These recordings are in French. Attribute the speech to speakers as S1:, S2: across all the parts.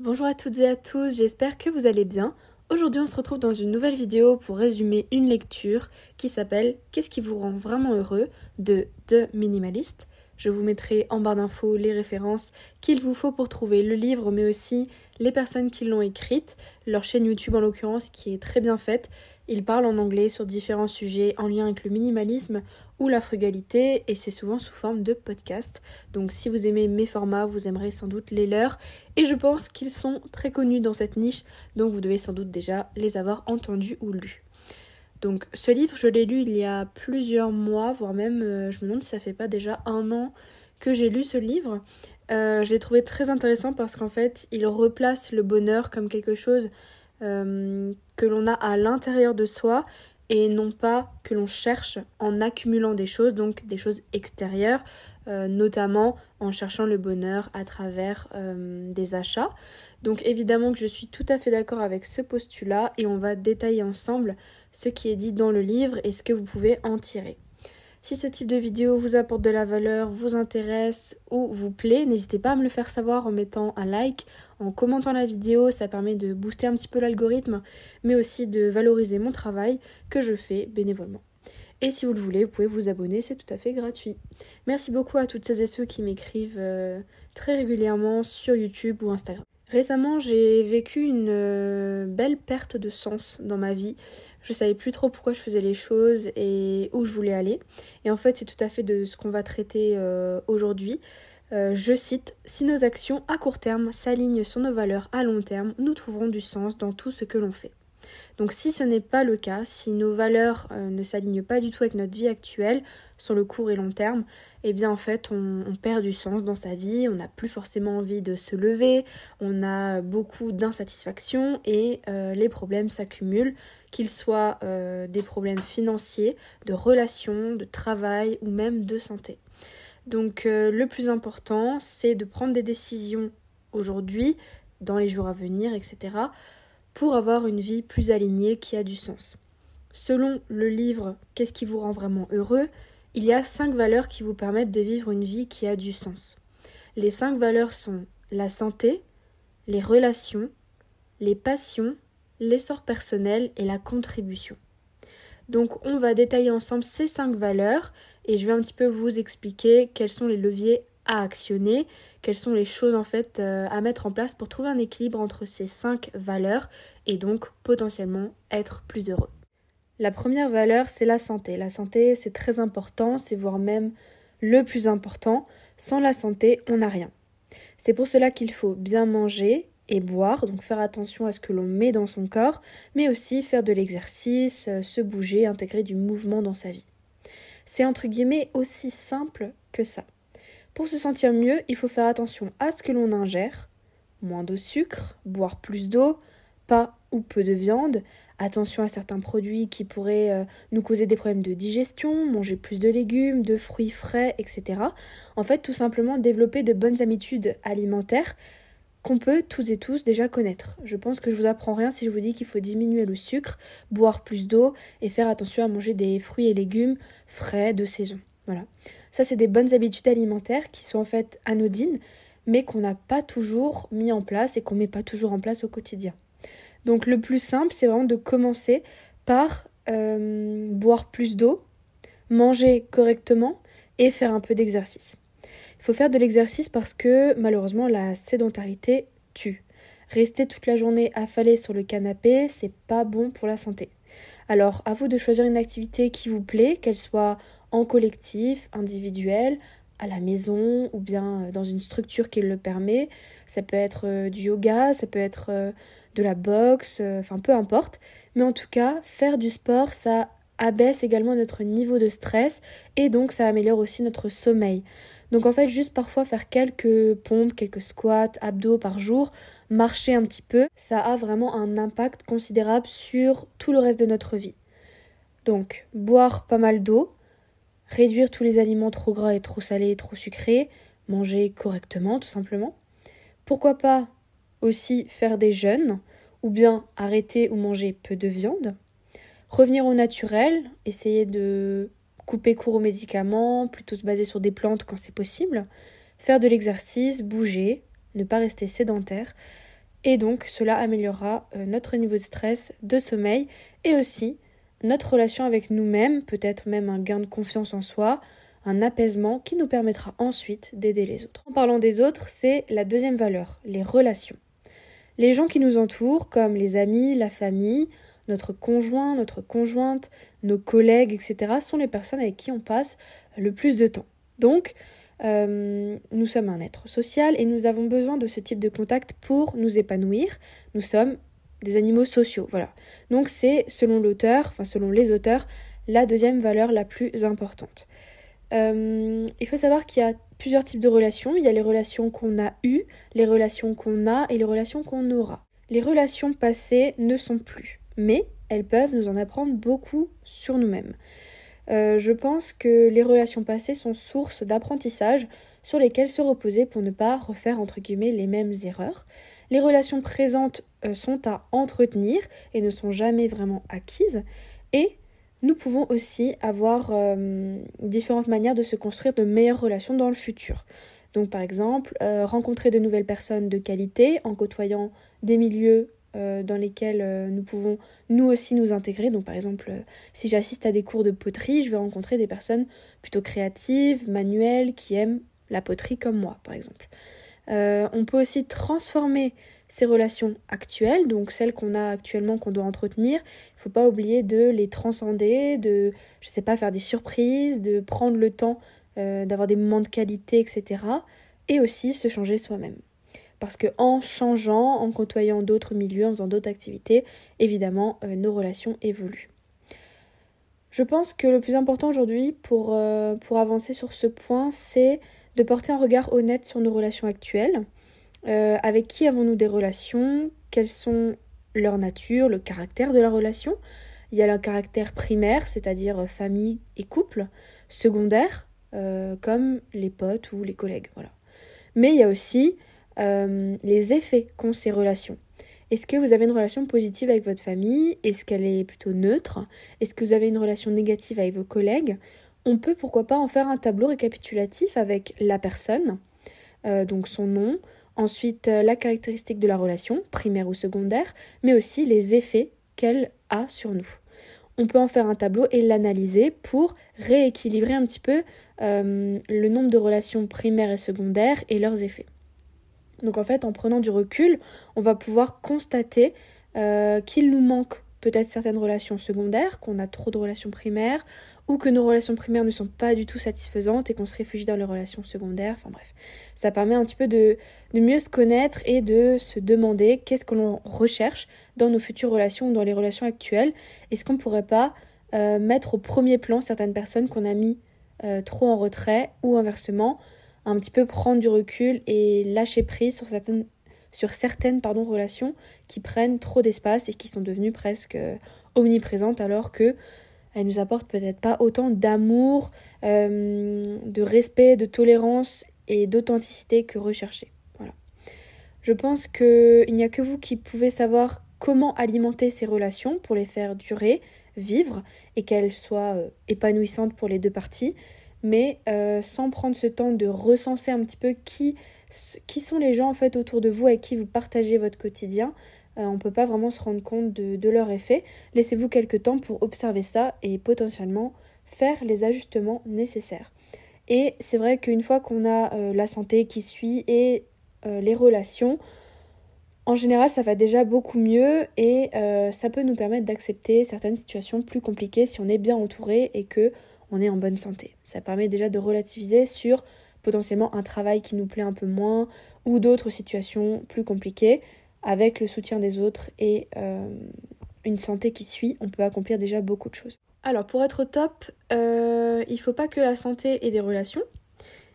S1: Bonjour à toutes et à tous, j'espère que vous allez bien. Aujourd'hui on se retrouve dans une nouvelle vidéo pour résumer une lecture qui s'appelle Qu'est-ce qui vous rend vraiment heureux? de The Minimalist. Je vous mettrai en barre d'infos les références qu'il vous faut pour trouver le livre, mais aussi les personnes qui l'ont écrite, leur chaîne YouTube en l'occurrence qui est très bien faite. Ils parlent en anglais sur différents sujets en lien avec le minimalisme ou la frugalité et c'est souvent sous forme de podcast. Donc si vous aimez mes formats, vous aimerez sans doute les leurs et je pense qu'ils sont très connus dans cette niche, donc vous devez sans doute déjà les avoir entendus ou lus. Donc ce livre, je l'ai lu il y a plusieurs mois, voire même, euh, je me demande si ça fait pas déjà un an que j'ai lu ce livre. Euh, je l'ai trouvé très intéressant parce qu'en fait, il replace le bonheur comme quelque chose euh, que l'on a à l'intérieur de soi et non pas que l'on cherche en accumulant des choses, donc des choses extérieures, notamment en cherchant le bonheur à travers des achats. Donc évidemment que je suis tout à fait d'accord avec ce postulat et on va détailler ensemble ce qui est dit dans le livre et ce que vous pouvez en tirer. Si ce type de vidéo vous apporte de la valeur, vous intéresse ou vous plaît, n'hésitez pas à me le faire savoir en mettant un like, en commentant la vidéo, ça permet de booster un petit peu l'algorithme, mais aussi de valoriser mon travail que je fais bénévolement. Et si vous le voulez, vous pouvez vous abonner, c'est tout à fait gratuit. Merci beaucoup à toutes celles et ceux qui m'écrivent euh, très régulièrement sur YouTube ou Instagram. Récemment, j'ai vécu une euh, belle perte de sens dans ma vie. Je savais plus trop pourquoi je faisais les choses et où je voulais aller. Et en fait, c'est tout à fait de ce qu'on va traiter euh, aujourd'hui. Euh, je cite Si nos actions à court terme s'alignent sur nos valeurs à long terme, nous trouverons du sens dans tout ce que l'on fait. Donc si ce n'est pas le cas, si nos valeurs euh, ne s'alignent pas du tout avec notre vie actuelle, sur le court et long terme, eh bien en fait on, perd du sens dans sa vie, on n'a plus forcément envie de se lever, on a beaucoup d'insatisfaction et euh, les problèmes s'accumulent, qu'ils soient euh, des problèmes financiers, de relations, de travail ou même de santé. Donc le plus important c'est de prendre des décisions aujourd'hui, dans les jours à venir, etc pour avoir une vie plus alignée qui a du sens. Selon le livre Qu'est-ce qui vous rend vraiment heureux il y a cinq valeurs qui vous permettent de vivre une vie qui a du sens. Les cinq valeurs sont la santé, les relations, les passions, l'essor personnel et la contribution. Donc on va détailler ensemble ces cinq valeurs et je vais un petit peu vous expliquer quels sont les leviers à actionner, quelles sont les choses en fait euh, à mettre en place pour trouver un équilibre entre ces cinq valeurs et donc potentiellement être plus heureux? La première valeur, c'est la santé. La santé, c'est très important, c'est voire même le plus important. Sans la santé, on n'a rien. C'est pour cela qu'il faut bien manger et boire, donc faire attention à ce que l'on met dans son corps, mais aussi faire de l'exercice, euh, se bouger, intégrer du mouvement dans sa vie. C'est entre guillemets aussi simple que ça. Pour se sentir mieux, il faut faire attention à ce que l'on ingère, moins de sucre, boire plus d'eau, pas ou peu de viande, attention à certains produits qui pourraient euh, nous causer des problèmes de digestion, manger plus de légumes, de fruits frais, etc. En fait, tout simplement développer de bonnes habitudes alimentaires qu'on peut tous et tous déjà connaître. Je pense que je vous apprends rien si je vous dis qu'il faut diminuer le sucre, boire plus d'eau et faire attention à manger des fruits et légumes frais de saison. Voilà. Ça, c'est des bonnes habitudes alimentaires qui sont en fait anodines, mais qu'on n'a pas toujours mis en place et qu'on ne met pas toujours en place au quotidien. Donc le plus simple, c'est vraiment de commencer par euh, boire plus d'eau, manger correctement et faire un peu d'exercice. Il faut faire de l'exercice parce que malheureusement la sédentarité tue. Rester toute la journée affalé sur le canapé, c'est pas bon pour la santé. Alors à vous de choisir une activité qui vous plaît, qu'elle soit en collectif, individuel, à la maison ou bien euh, dans une structure qui le permet. Ça peut être euh, du yoga, ça peut être euh, de la boxe, enfin peu importe. Mais en tout cas, faire du sport, ça abaisse également notre niveau de stress et donc ça améliore aussi notre sommeil. Donc en fait, juste parfois faire quelques pompes, quelques squats, abdos par jour, marcher un petit peu, ça a vraiment un impact considérable sur tout le reste de notre vie. Donc, boire pas mal d'eau, réduire tous les aliments trop gras et trop salés et trop sucrés, manger correctement tout simplement. Pourquoi pas aussi faire des jeûnes ou bien arrêter ou manger peu de viande. Revenir au naturel, essayer de couper court aux médicaments, plutôt se baser sur des plantes quand c'est possible. Faire de l'exercice, bouger, ne pas rester sédentaire. et donc cela améliorera euh, notre niveau de stress, de sommeil et aussi notre relation avec nous-mêmes, peut-être même un gain de confiance en soi, un apaisement qui nous permettra ensuite d'aider les autres. En parlant des autres, c'est la deuxième valeur, les relations. Les gens qui nous entourent, comme les amis, la famille, notre conjoint, notre conjointe, nos collègues, etc., sont les personnes avec qui on passe le plus de temps. Donc, euh, nous sommes un être social et nous avons besoin de ce type de contact pour nous épanouir. Nous sommes des animaux sociaux, voilà. Donc c'est, selon l'auteur, enfin selon les auteurs, la deuxième valeur la plus importante. Euh, il faut savoir qu'il y a plusieurs types de relations. Il y a les relations qu'on a eues, les relations qu'on a et les relations qu'on aura. Les relations passées ne sont plus, mais elles peuvent nous en apprendre beaucoup sur nous-mêmes. Euh, je pense que les relations passées sont source d'apprentissage sur lesquelles se reposer pour ne pas refaire entre guillemets les mêmes erreurs. Les relations présentes euh, sont à entretenir et ne sont jamais vraiment acquises. Et nous pouvons aussi avoir euh, différentes manières de se construire de meilleures relations dans le futur. Donc par exemple, rencontrer de nouvelles personnes de qualité en côtoyant des milieux euh, dans lesquels euh, nous pouvons nous aussi nous intégrer. Donc par exemple, euh, si j'assiste à des cours de poterie, je vais rencontrer des personnes plutôt créatives, manuelles, qui aiment la poterie comme moi, par exemple. On peut aussi transformer ces relations actuelles, donc celles qu'on a actuellement, qu'on doit entretenir. Il ne faut pas oublier de les transcender, de, je sais pas, faire des surprises, de prendre le temps d'avoir des moments de qualité, etc. Et aussi se changer soi-même. Parce que en changeant, en côtoyant d'autres milieux, en faisant d'autres activités, évidemment, euh, nos relations évoluent. Je pense que le plus important aujourd'hui pour, euh, pour avancer sur ce point, c'est de porter un regard honnête sur nos relations actuelles. Euh, avec qui avons-nous des relations? Quelles sont leur nature, le caractère de la relation? Il y a le caractère primaire, c'est-à-dire famille et couple, secondaire, comme les potes ou les collègues. Voilà. Mais il y a aussi euh, les effets qu'ont ces relations. Est-ce que vous avez une relation positive avec votre famille? Est-ce qu'elle est plutôt neutre? Est-ce que vous avez une relation négative avec vos collègues? On peut pourquoi pas en faire un tableau récapitulatif avec la personne, euh, donc son nom, ensuite euh, la caractéristique de la relation, primaire ou secondaire, mais aussi les effets qu'elle a sur nous. On peut en faire un tableau et l'analyser pour rééquilibrer un petit peu le nombre de relations primaires et secondaires et leurs effets. Donc en fait, en prenant du recul, on va pouvoir constater euh, qu'il nous manque peut-être certaines relations secondaires, qu'on a trop de relations primaires, ou que nos relations primaires ne sont pas du tout satisfaisantes et qu'on se réfugie dans les relations secondaires. Enfin bref, ça permet un petit peu de, mieux se connaître et de se demander qu'est-ce que l'on recherche dans nos futures relations ou dans les relations actuelles. Est-ce qu'on ne pourrait pas euh, mettre au premier plan certaines personnes qu'on a mis euh, trop en retrait ou inversement un petit peu prendre du recul et lâcher prise sur certaines, relations qui prennent trop d'espace et qui sont devenues presque euh, omniprésentes alors que elles nous apportent peut-être pas autant d'amour, euh, de respect, de tolérance et d'authenticité que recherché. Voilà. Je pense qu'il n'y a que vous qui pouvez savoir comment alimenter ces relations pour les faire durer, vivre et qu'elles soient euh, épanouissantes pour les deux parties mais euh, sans prendre ce temps de recenser un petit peu qui, qui sont les gens en fait autour de vous avec qui vous partagez votre quotidien. Euh, on ne peut pas vraiment se rendre compte de, leur effet. Laissez-vous quelques temps pour observer ça et potentiellement faire les ajustements nécessaires. Et c'est vrai qu'une fois qu'on a euh, la santé qui suit et les relations, en général, ça va déjà beaucoup mieux et ça peut nous permettre d'accepter certaines situations plus compliquées si on est bien entouré et que on est en bonne santé. Ça permet déjà de relativiser sur potentiellement un travail qui nous plaît un peu moins ou d'autres situations plus compliquées. Avec le soutien des autres et euh, une santé qui suit, on peut accomplir déjà beaucoup de choses. Alors pour être au top, euh, il ne faut pas que la santé et des relations,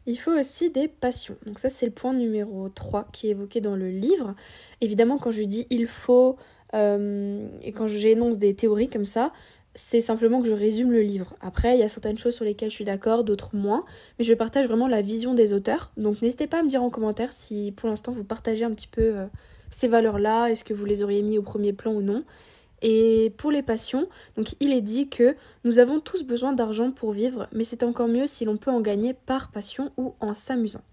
S1: il faut aussi des passions. Donc ça c'est le point numéro 3 qui est évoqué dans le livre. Évidemment quand je dis il faut euh, et quand j'énonce des théories comme ça, c'est simplement que je résume le livre. Après, il y a certaines choses sur lesquelles je suis d'accord, d'autres moins, mais je partage vraiment la vision des auteurs. Donc n'hésitez pas à me dire en commentaire si pour l'instant vous partagez un petit peu euh, ces valeurs-là, est-ce que vous les auriez mis au premier plan ou non. Et pour les passions, donc il est dit que nous avons tous besoin d'argent pour vivre, mais c'est encore mieux si l'on peut en gagner par passion ou en s'amusant.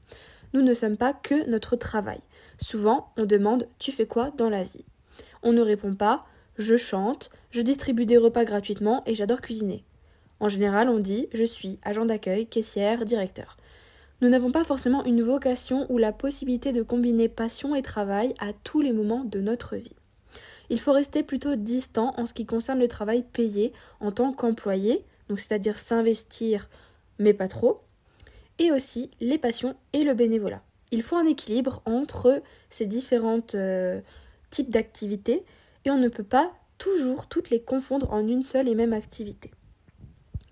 S1: Nous ne sommes pas que notre travail. Souvent, on demande Tu fais quoi dans la vie? On ne répond pas Je chante, je distribue des repas gratuitement et j'adore cuisiner. En général, on dit Je suis agent d'accueil, caissière, directeur. Nous n'avons pas forcément une vocation ou la possibilité de combiner passion et travail à tous les moments de notre vie. Il faut rester plutôt distant en ce qui concerne le travail payé en tant qu'employé, donc c'est-à-dire s'investir mais pas trop, et aussi les passions et le bénévolat. Il faut un équilibre entre ces différents euh, types d'activités et on ne peut pas toujours toutes les confondre en une seule et même activité.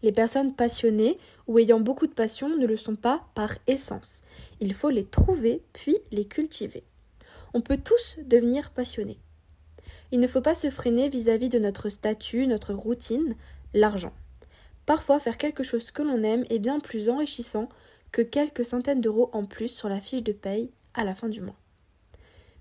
S1: Les personnes passionnées ou ayant beaucoup de passion ne le sont pas par essence. Il faut les trouver puis les cultiver. On peut tous devenir passionnés. Il ne faut pas se freiner vis-à-vis de notre statut, notre routine, l'argent. Parfois, faire quelque chose que l'on aime est bien plus enrichissant que quelques centaines d'euros en plus sur la fiche de paye à la fin du mois.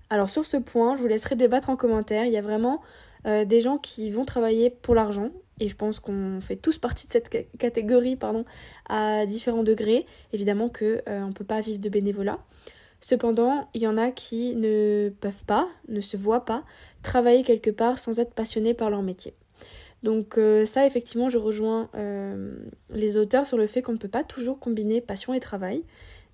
S1: Alors sur ce point, je vous laisserai débattre en commentaire. Il y a vraiment euh, des gens qui vont travailler pour l'argent et je pense qu'on fait tous partie de cette catégorie pardon, à différents degrés. Évidemment qu'on euh, ne peut pas vivre de bénévolat. Cependant, il y en a qui ne peuvent pas, ne se voient pas, travailler quelque part sans être passionnés par leur métier. Donc euh, ça, effectivement, je rejoins euh, les auteurs sur le fait qu'on ne peut pas toujours combiner passion et travail.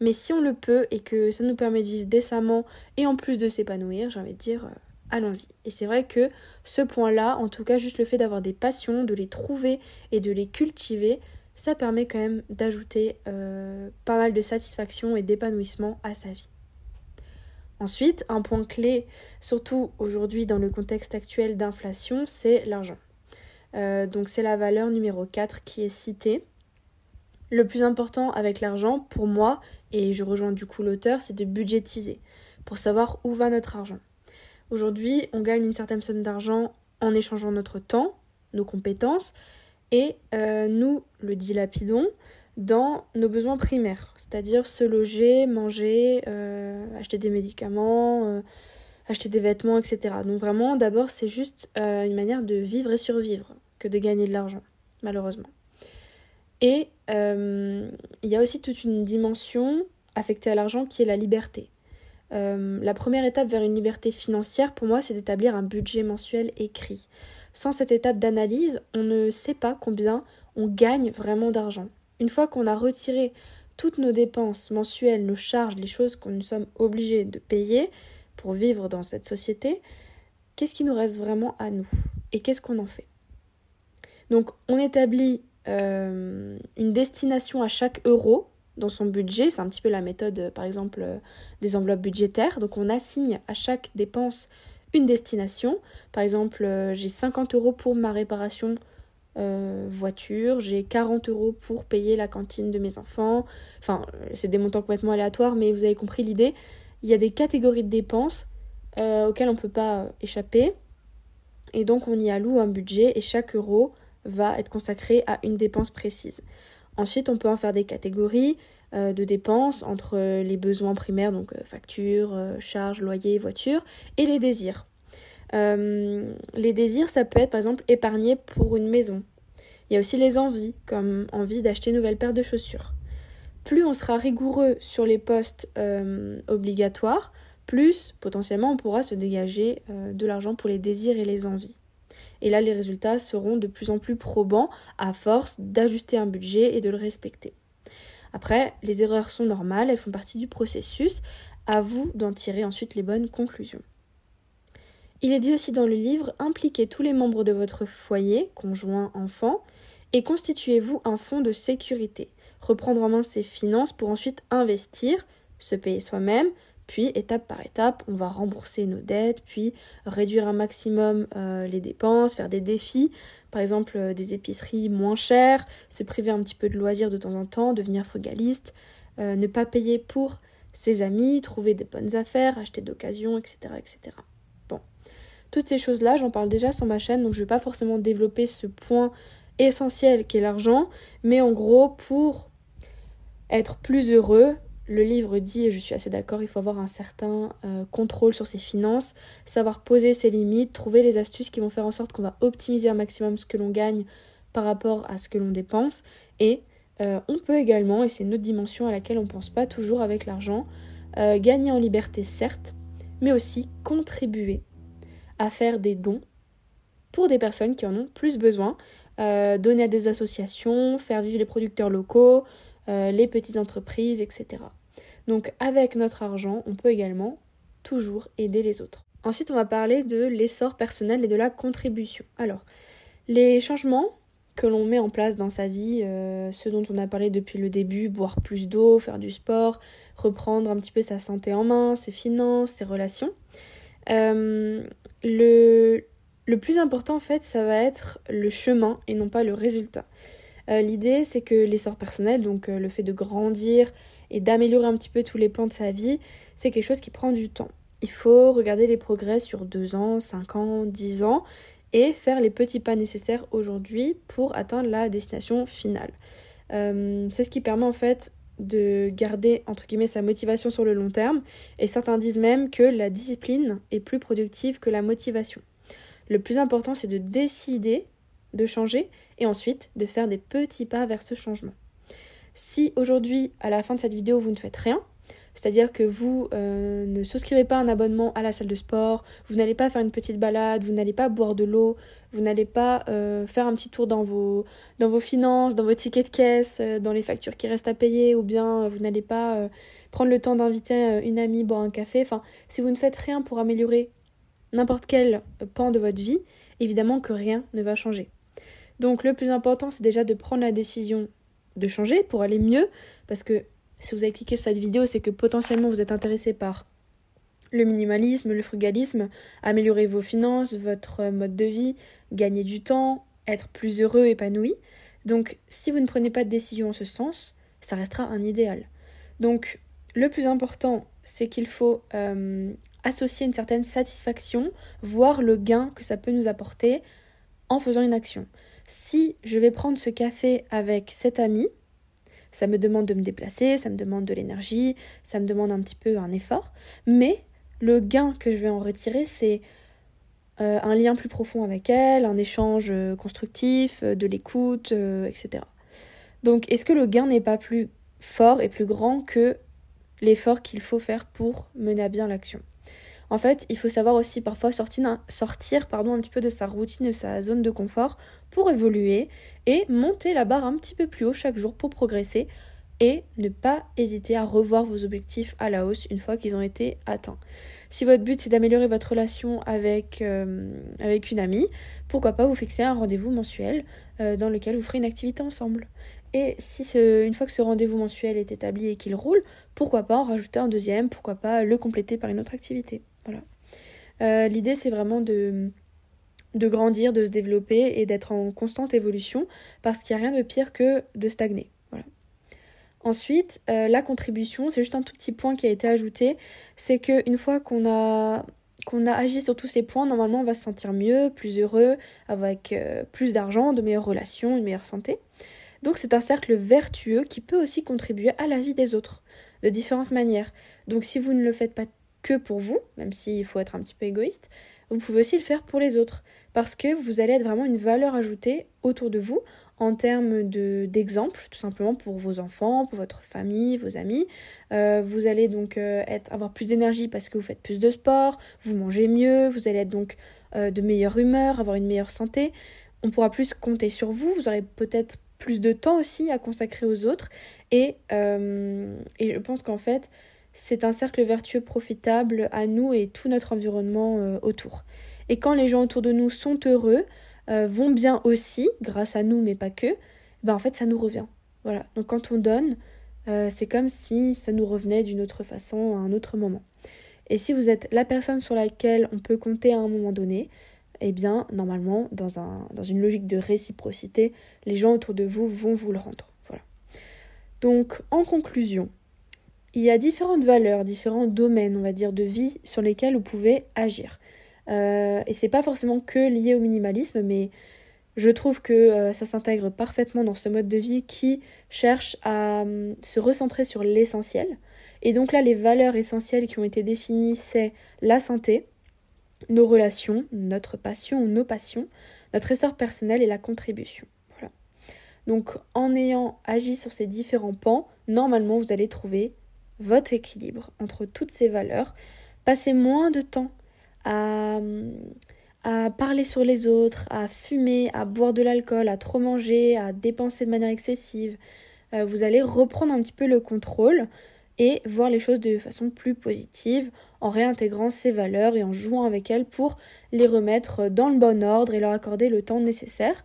S1: Mais si on le peut et que ça nous permet de vivre décemment et en plus de s'épanouir, j'ai envie de dire, allons-y. Et c'est vrai que ce point-là, en tout cas juste le fait d'avoir des passions, de les trouver et de les cultiver, ça permet quand même d'ajouter pas mal de satisfaction et d'épanouissement à sa vie. Ensuite, un point clé, surtout aujourd'hui dans le contexte actuel d'inflation, c'est l'argent. Euh, donc c'est la valeur numéro 4 qui est citée. Le plus important avec l'argent, pour moi, et je rejoins du coup l'auteur, c'est de budgétiser, pour savoir où va notre argent. Aujourd'hui, on gagne une certaine somme d'argent en échangeant notre temps, nos compétences, et euh, nous le dilapidons dans nos besoins primaires, c'est-à-dire se loger, manger, euh, acheter des médicaments, euh, acheter des vêtements, etc. Donc vraiment, d'abord, c'est juste une manière de vivre et survivre que de gagner de l'argent, malheureusement. Et il y a aussi toute une dimension affectée à l'argent qui est la liberté. La première étape vers une liberté financière, pour moi, c'est d'établir un budget mensuel écrit. Sans cette étape d'analyse, on ne sait pas combien on gagne vraiment d'argent. Une fois qu'on a retiré toutes nos dépenses mensuelles, nos charges, les choses que nous sommes obligés de payer pour vivre dans cette société, qu'est-ce qui nous reste vraiment à nous et qu'est-ce qu'on en fait? Donc on établit euh, une destination à chaque euro dans son budget, c'est un petit peu la méthode par exemple des enveloppes budgétaires, donc on assigne à chaque dépense une destination, par exemple euh, j'ai 50 euros pour ma réparation euh, voiture, j'ai 40 euros pour payer la cantine de mes enfants. Enfin, euh, c'est des montants complètement aléatoires, mais vous avez compris l'idée. Il y a des catégories de dépenses euh, auxquelles on ne peut pas échapper. Et donc, on y alloue un budget et chaque euro va être consacré à une dépense précise. Ensuite, on peut en faire des catégories de dépenses entre les besoins primaires, donc factures, charges, loyer, voiture, et les désirs. Euh, les désirs, ça peut être par exemple épargner pour une maison. Il y a aussi les envies, comme envie d'acheter une nouvelle paire de chaussures. Plus on sera rigoureux sur les postes euh, obligatoires, plus potentiellement on pourra se dégager euh, de l'argent pour les désirs et les envies. Et là, les résultats seront de plus en plus probants à force d'ajuster un budget et de le respecter. Après, les erreurs sont normales, elles font partie du processus. À vous d'en tirer ensuite les bonnes conclusions. Il est dit aussi dans le livre impliquez tous les membres de votre foyer, conjoint, enfant, et constituez-vous un fonds de sécurité. Reprendre en main ses finances pour ensuite investir, se payer soi-même, puis étape par étape, on va rembourser nos dettes, puis réduire un maximum euh, les dépenses, faire des défis, par exemple euh, des épiceries moins chères, se priver un petit peu de loisirs de temps en temps, devenir frugaliste, euh, ne pas payer pour ses amis, trouver des bonnes affaires, acheter d'occasion, etc., etc. Toutes ces choses-là, j'en parle déjà sur ma chaîne, donc je ne vais pas forcément développer ce point essentiel qui est l'argent, mais en gros, pour être plus heureux, le livre dit, et je suis assez d'accord, il faut avoir un certain euh, contrôle sur ses finances, savoir poser ses limites, trouver les astuces qui vont faire en sorte qu'on va optimiser un maximum ce que l'on gagne par rapport à ce que l'on dépense. Et euh, on peut également, et c'est une autre dimension à laquelle on ne pense pas toujours avec l'argent, euh, gagner en liberté certes, mais aussi contribuer à faire des dons pour des personnes qui en ont plus besoin, donner à des associations, faire vivre les producteurs locaux, les petites entreprises, etc. Donc avec notre argent, on peut également toujours aider les autres. Ensuite, on va parler de l'essor personnel et de la contribution. Alors, les changements que l'on met en place dans sa vie, euh, ce dont on a parlé depuis le début, boire plus d'eau, faire du sport, reprendre un petit peu sa santé en main, ses finances, ses relations. Euh, le, le plus important en fait, ça va être le chemin et non pas le résultat. Euh, l'idée c'est que l'essor personnel, donc le fait de grandir et d'améliorer un petit peu tous les pans de sa vie, c'est quelque chose qui prend du temps. Il faut regarder les progrès sur 2 ans, 5 ans, 10 ans et faire les petits pas nécessaires aujourd'hui pour atteindre la destination finale. Euh, c'est ce qui permet en fait de garder entre guillemets sa motivation sur le long terme et certains disent même que la discipline est plus productive que la motivation. Le plus important c'est de décider de changer et ensuite de faire des petits pas vers ce changement. Si aujourd'hui à la fin de cette vidéo vous ne faites rien, c'est-à-dire que vous euh, ne souscrivez pas un abonnement à la salle de sport, vous n'allez pas faire une petite balade, vous n'allez pas boire de l'eau, vous n'allez pas euh, faire un petit tour dans vos, finances, dans vos tickets de caisse, euh, dans les factures qui restent à payer, ou bien vous n'allez pas prendre le temps d'inviter une amie boire un café. Enfin, si vous ne faites rien pour améliorer n'importe quel pan de votre vie, évidemment que rien ne va changer. Donc le plus important, c'est déjà de prendre la décision de changer pour aller mieux, parce que si vous avez cliqué sur cette vidéo, c'est que potentiellement vous êtes intéressé par le minimalisme, le frugalisme, améliorer vos finances, votre mode de vie, gagner du temps, être plus heureux, épanoui. Donc si vous ne prenez pas de décision en ce sens, ça restera un idéal. Donc le plus important, c'est qu'il faut euh, associer une certaine satisfaction, voir le gain que ça peut nous apporter en faisant une action. Si je vais prendre ce café avec cet ami, ça me demande de me déplacer, ça me demande de l'énergie, ça me demande un petit peu un effort, mais le gain que je vais en retirer, c'est euh, un lien plus profond avec elle, un échange euh, constructif, euh, de l'écoute, etc. Donc est-ce que le gain n'est pas plus fort et plus grand que l'effort qu'il faut faire pour mener à bien l'action? En fait, il faut savoir aussi parfois sortir, sortir un petit peu de sa routine, de sa zone de confort pour évoluer et monter la barre un petit peu plus haut chaque jour pour progresser et ne pas hésiter à revoir vos objectifs à la hausse une fois qu'ils ont été atteints. Si votre but c'est d'améliorer votre relation avec, euh, une amie, pourquoi pas vous fixer un rendez-vous mensuel euh, dans lequel vous ferez une activité ensemble. Et si une fois que ce rendez-vous mensuel est établi et qu'il roule, pourquoi pas en rajouter un deuxième, pourquoi pas le compléter par une autre activité. Euh, l'idée, c'est vraiment de, grandir, de se développer et d'être en constante évolution parce qu'il n'y a rien de pire que de stagner. Ensuite, euh, la contribution, c'est juste un tout petit point qui a été ajouté, c'est qu'une fois qu'on a qu'on a agi sur tous ces points, normalement on va se sentir mieux, plus heureux, avec euh, plus d'argent, de meilleures relations, une meilleure santé. Donc c'est un cercle vertueux qui peut aussi contribuer à la vie des autres de différentes manières. Donc si vous ne le faites pas que pour vous, même s'il faut être un petit peu égoïste, vous pouvez aussi le faire pour les autres, parce que vous allez être vraiment une valeur ajoutée autour de vous en termes d'exemple, tout simplement pour vos enfants, pour votre famille, vos amis. Euh, vous allez donc euh, avoir plus d'énergie parce que vous faites plus de sport, vous mangez mieux, vous allez être donc euh, de meilleure humeur, avoir une meilleure santé. On pourra plus compter sur vous, vous aurez peut-être plus de temps aussi à consacrer aux autres. Et je pense qu'en fait, c'est un cercle vertueux profitable à nous et tout notre environnement euh, autour. Et quand les gens autour de nous sont heureux, euh, vont bien aussi, grâce à nous mais pas que, ben en fait ça nous revient. Voilà. Donc quand on donne, euh, c'est comme si ça nous revenait d'une autre façon à un autre moment. Et si vous êtes la personne sur laquelle on peut compter à un moment donné, eh bien normalement dans, un, dans une logique de réciprocité, les gens autour de vous vont vous le rendre. Voilà. Donc en conclusion, il y a différentes valeurs, différents domaines, on va dire, de vie sur lesquels vous pouvez agir. Euh, et c'est pas forcément que lié au minimalisme, mais je trouve que euh, ça s'intègre parfaitement dans ce mode de vie qui cherche à hum, se recentrer sur l'essentiel. Et donc là, les valeurs essentielles qui ont été définies, c'est la santé, nos relations, notre passion ou nos passions, notre essor personnel et la contribution. Voilà. Donc en ayant agi sur ces différents pans, normalement vous allez trouver votre équilibre entre toutes ces valeurs passer moins de temps à, à parler sur les autres, à fumer, à boire de l'alcool, à trop manger, à dépenser de manière excessive. Euh, vous allez reprendre un petit peu le contrôle et voir les choses de façon plus positive en réintégrant ces valeurs et en jouant avec elles pour les remettre dans le bon ordre et leur accorder le temps nécessaire.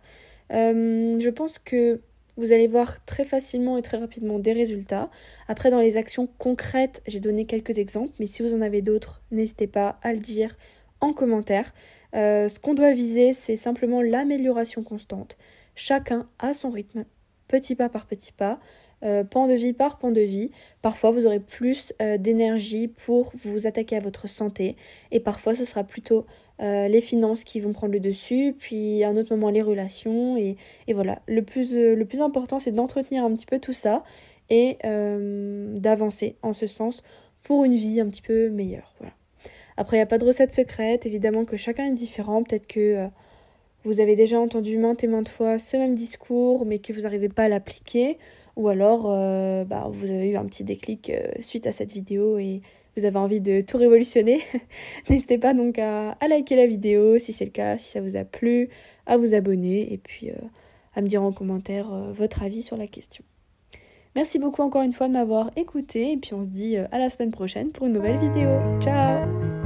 S1: Euh, je pense que vous allez voir très facilement et très rapidement des résultats. Après, dans les actions concrètes, j'ai donné quelques exemples, mais si vous en avez d'autres, n'hésitez pas à le dire en commentaire. Euh, ce qu'on doit viser, c'est simplement l'amélioration constante. Chacun a son rythme, petit pas par petit pas, euh, pan de vie par pan de vie. Parfois, vous aurez plus euh, d'énergie pour vous attaquer à votre santé, et parfois, ce sera plutôt les finances qui vont prendre le dessus, puis à un autre moment, les relations, et, voilà. Le plus, le plus important, c'est d'entretenir un petit peu tout ça et d'avancer en ce sens pour une vie un petit peu meilleure. Après, il n'y a pas de recette secrète, évidemment que chacun est différent. Peut-être que euh, vous avez déjà entendu maintes et maintes fois ce même discours, mais que vous n'arrivez pas à l'appliquer. Ou alors, euh, bah, vous avez eu un petit déclic euh, suite à cette vidéo et vous avez envie de tout révolutionner. N'hésitez pas donc à, à, liker la vidéo si c'est le cas, si ça vous a plu, à vous abonner et puis à me dire en commentaire votre avis sur la question. Merci beaucoup encore une fois de m'avoir écouté et puis on se dit à la semaine prochaine pour une nouvelle vidéo. Ciao